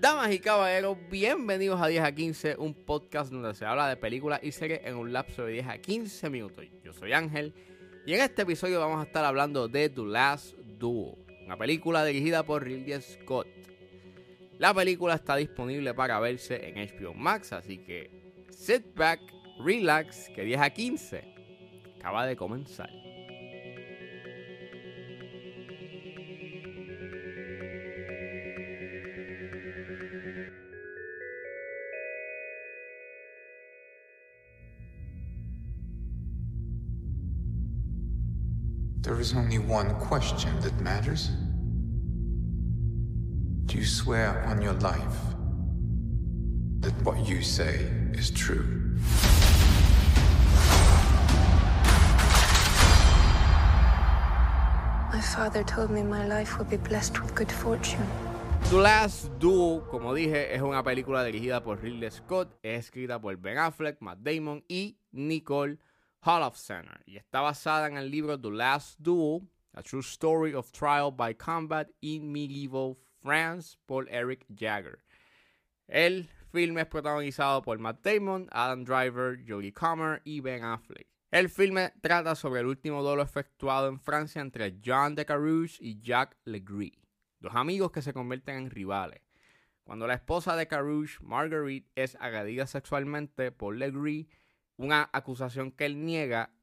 Damas y caballeros, bienvenidos a 10 a 15, un podcast donde se habla de películas y series en un lapso de 10 a 15 minutos. Yo soy Ángel y en este episodio vamos a estar hablando de The Last Duel, una película dirigida por Ridley Scott. La película está disponible para verse en HBO Max, así que sit back, relax, que 10 a 15 acaba de comenzar. There is only one question that matters. Do you swear on your life that what you say is true? Father told me my life would be blessed with good fortune. The Last Duel, como dije, es una película dirigida por Ridley Scott, es escrita por Ben Affleck, Matt Damon y Nicole Holofcener y está basada en el libro The Last Duel, A True Story of Trial by Combat in Medieval France por Eric Jagger. El filme es protagonizado por Matt Damon, Adam Driver, Jodie Comer y Ben Affleck. El filme trata sobre el último duelo efectuado en Francia entre Jean de Carouge y Jacques Legris, dos amigos que se convierten en rivales. Cuando la esposa de Carouge, Marguerite, es agredida sexualmente por Legris, una acusación que él niega,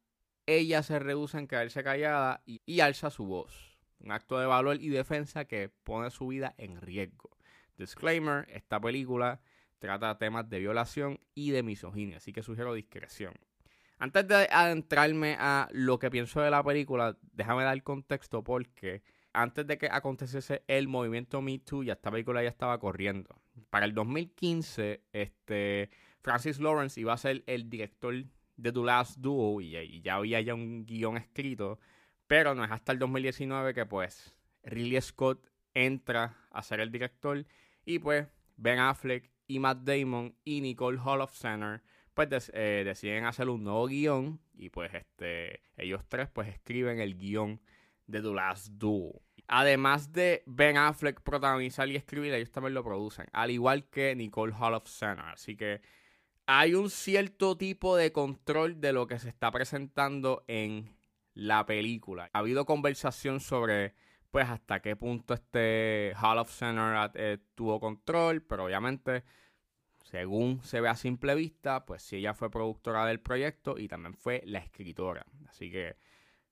ella se rehúsa en quedarse callada y, y, alza su voz. Un acto de valor y defensa que pone su vida en riesgo. Disclaimer, esta película trata temas de violación y de misoginia, así que sugiero discreción. Antes de adentrarme a lo que pienso de la película, déjame dar contexto porque antes de que aconteciese el movimiento Me Too, ya esta película ya estaba corriendo. Para el 2015, este, Francis Lawrence iba a ser el director de The Last Duo y, ya había ya un guion escrito, pero no es hasta el 2019 que pues Ridley Scott entra a ser el director y pues Ben Affleck y Matt Damon y Nicole Holofcener pues eh, deciden hacer un nuevo guion y pues este ellos tres pues escriben el guion de The Last Duel. Además de Ben Affleck protagonizar y escribir, ellos también lo producen, al igual que Nicole Holofcener. Así que hay un cierto tipo de control de lo que se está presentando en la película. Ha habido conversación sobre pues hasta qué punto este Hall of Center eh, tuvo control, pero obviamente según se ve a simple vista, pues sí ella fue productora del proyecto y también fue la escritora. Así que,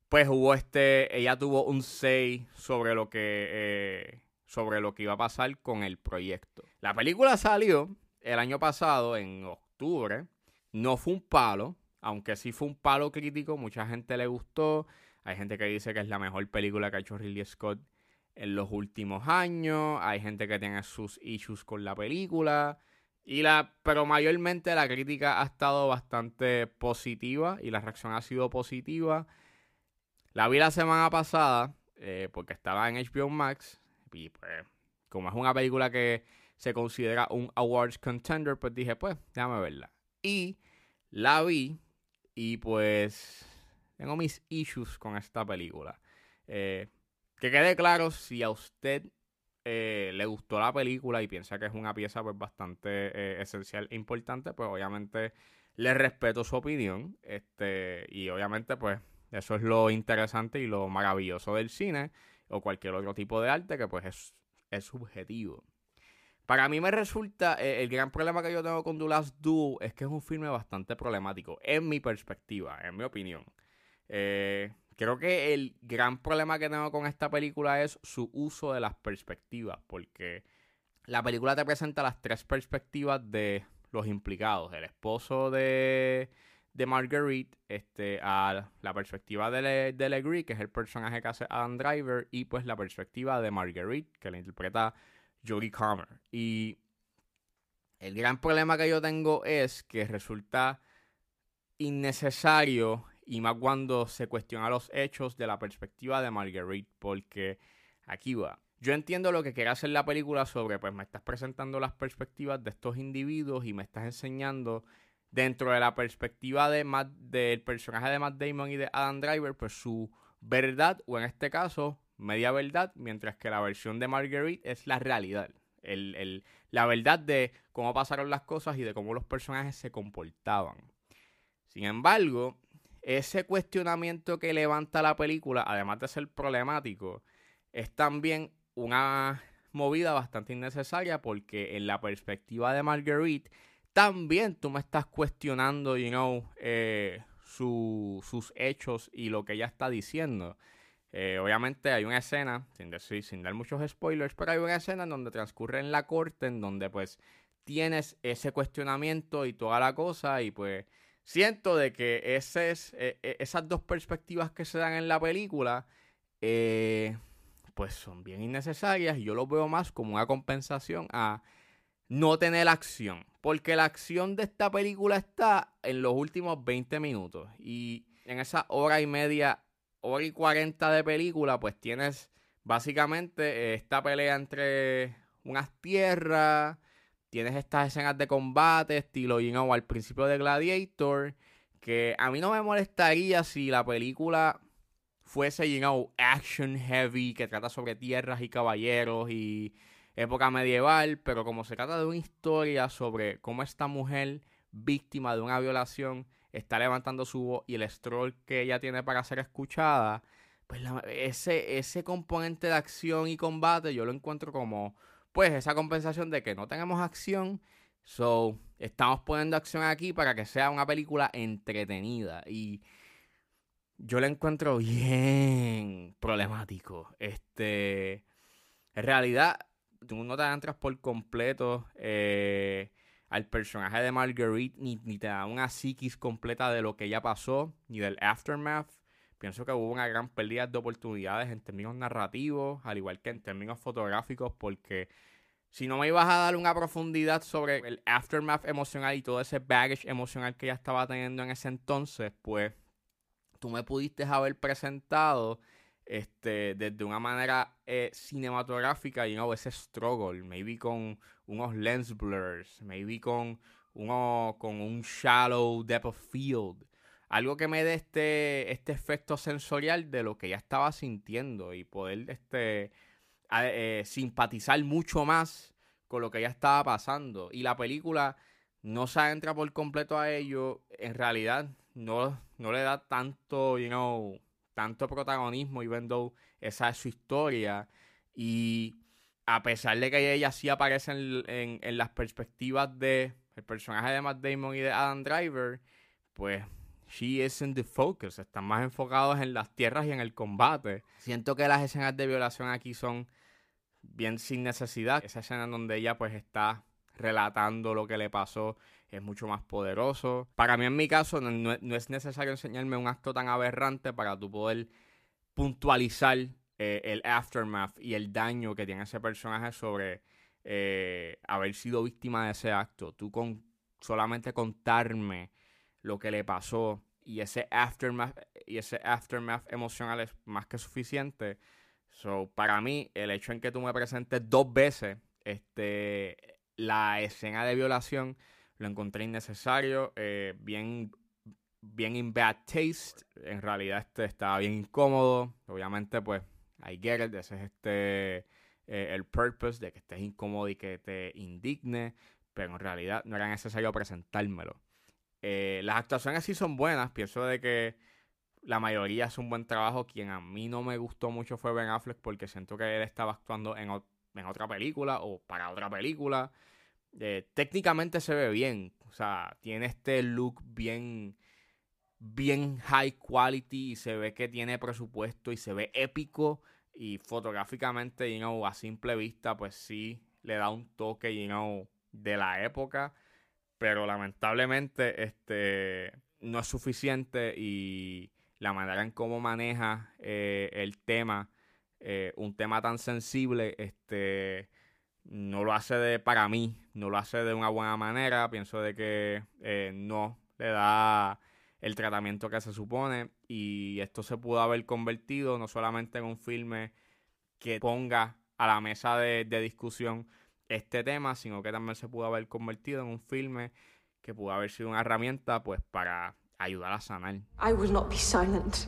pues hubo este, ella tuvo un say sobre lo que, eh, sobre lo que iba a pasar con el proyecto. La película salió el año pasado, en octubre. No fue un palo, aunque sí fue un palo crítico, mucha gente le gustó. Hay gente que dice que es la mejor película que ha hecho Ridley Scott en los últimos años. Hay gente que tiene sus issues con la película. Y la, pero mayormente la crítica ha estado bastante positiva y la reacción ha sido positiva. La vi la semana pasada eh, porque estaba en HBO Max y pues como es una película que se considera un awards contender, pues dije pues déjame verla. Y la vi y pues tengo mis issues con esta película. Eh, que quede claro si a usted eh, le gustó la película y piensa que es una pieza pues bastante eh, esencial e importante, pues obviamente le respeto su opinión. Este, y obviamente, pues, eso es lo interesante y lo maravilloso del cine o cualquier otro tipo de arte que pues es, es subjetivo. Para mí me resulta, eh, el gran problema que yo tengo con Last Duel es que es un filme bastante problemático, en mi perspectiva, en mi opinión. Creo que el gran problema que tengo con esta película es su uso de las perspectivas, porque la película te presenta las tres perspectivas de los implicados, el esposo de, de Marguerite, este, a la perspectiva de, de Legree, que es el personaje que hace Adam Driver, y pues la perspectiva de Marguerite, que la interpreta Jodie Comer. Y el gran problema que yo tengo es que resulta innecesario y más cuando se cuestiona los hechos de la perspectiva de Marguerite, porque aquí va. Yo entiendo lo que quiere hacer la película sobre, pues me estás presentando las perspectivas de estos individuos y me estás enseñando dentro de la perspectiva de del personaje de Matt Damon y de Adam Driver, pues su verdad, o en este caso, media verdad, mientras que la versión de Marguerite es la realidad. El, la verdad de cómo pasaron las cosas y de cómo los personajes se comportaban. Sin embargo, ese cuestionamiento que levanta la película, además de ser problemático, es también una movida bastante innecesaria porque en la perspectiva de Marguerite, también tú me estás cuestionando, you know, eh, sus hechos y lo que ella está diciendo. Eh, obviamente hay una escena, sin decir, sin dar muchos spoilers, pero hay una escena en donde transcurre en la corte, en donde pues tienes ese cuestionamiento y toda la cosa, y pues siento de que ese es, e, e, esas dos perspectivas que se dan en la película, eh, pues son bien innecesarias, y yo lo veo más como una compensación a no tener acción. Porque la acción de esta película está en los últimos 20 minutos. Y en esa hora y media, hora y 40 de película, pues tienes básicamente esta pelea entre unas tierras. Tienes estas escenas de combate, estilo, you al principio de Gladiator. Que a mí no me molestaría si la película fuese, you action heavy, que trata sobre tierras y caballeros y época medieval, pero como se trata de una historia sobre cómo esta mujer víctima de una violación está levantando su voz y el stroll que ella tiene para ser escuchada, pues ese, ese componente de acción y combate yo lo encuentro como, pues, esa compensación de que no tenemos acción. So, estamos poniendo acción aquí para que sea una película entretenida. Y yo lo encuentro bien problemático. Este. En realidad, tú no te entras por completo eh, al personaje de Marguerite, ni, te da una psiquis completa de lo que ella pasó, ni del aftermath. Pienso que hubo una gran pérdida de oportunidades en términos narrativos, al igual que en términos fotográficos, porque si no me ibas a dar una profundidad sobre el aftermath emocional y todo ese baggage emocional que ella estaba teniendo en ese entonces, pues tú me pudiste haber presentado este, desde una manera eh, cinematográfica, you know, ese struggle, maybe con unos lens blurs, maybe con, uno, con un shallow depth of field. Algo que me dé este, este efecto sensorial de lo que ya estaba sintiendo y poder este, eh, simpatizar mucho más con lo que ya estaba pasando. Y la película no se entra por completo a ello. En realidad, no, no le da tanto, you know, tanto protagonismo, even though esa es su historia. Y a pesar de que ella sí aparece en, en, las perspectivas de el personaje de Matt Damon y de Adam Driver, pues she isn't the focus. Están más enfocados en las tierras y en el combate. Siento que las escenas de violación aquí son bien sin necesidad. Esa escena en donde ella pues está relatando lo que le pasó es mucho más poderoso. Para mí, en mi caso, no, es necesario enseñarme un acto tan aberrante para tú poder puntualizar eh, el aftermath y el daño que tiene ese personaje sobre eh, haber sido víctima de ese acto. Tú con solamente contarme lo que le pasó y ese aftermath y ese aftermath emocional es más que suficiente. So, para mí, el hecho en que tú me presentes dos veces este, la escena de violación lo encontré innecesario, eh, bien, bien in bad taste. En realidad este estaba bien incómodo. Obviamente, pues, I get it. Ese es este eh, el purpose de que estés incómodo y que te indigne. Pero en realidad no era necesario presentármelo. Eh, las actuaciones sí son buenas. Pienso de que la mayoría es un buen trabajo. Quien a mí no me gustó mucho fue Ben Affleck porque siento que él estaba actuando en, en otra película o para otra película. Eh, técnicamente se ve bien. O sea, tiene este look bien, bien high quality y se ve que tiene presupuesto y se ve épico. Y fotográficamente, you know, a simple vista, pues sí le da un toque, you know, de la época. Pero lamentablemente, este no es suficiente y la manera en cómo maneja eh, el tema, eh, un tema tan sensible, este no lo hace de, para mí, no lo hace de una buena manera. Pienso de que eh, no le da el tratamiento que se supone. Y esto se pudo haber convertido no solamente en un filme que ponga a la mesa de, discusión este tema, sino que también se pudo haber convertido en un filme que pudo haber sido una herramienta pues para ayudar a sanar. I will not be silent.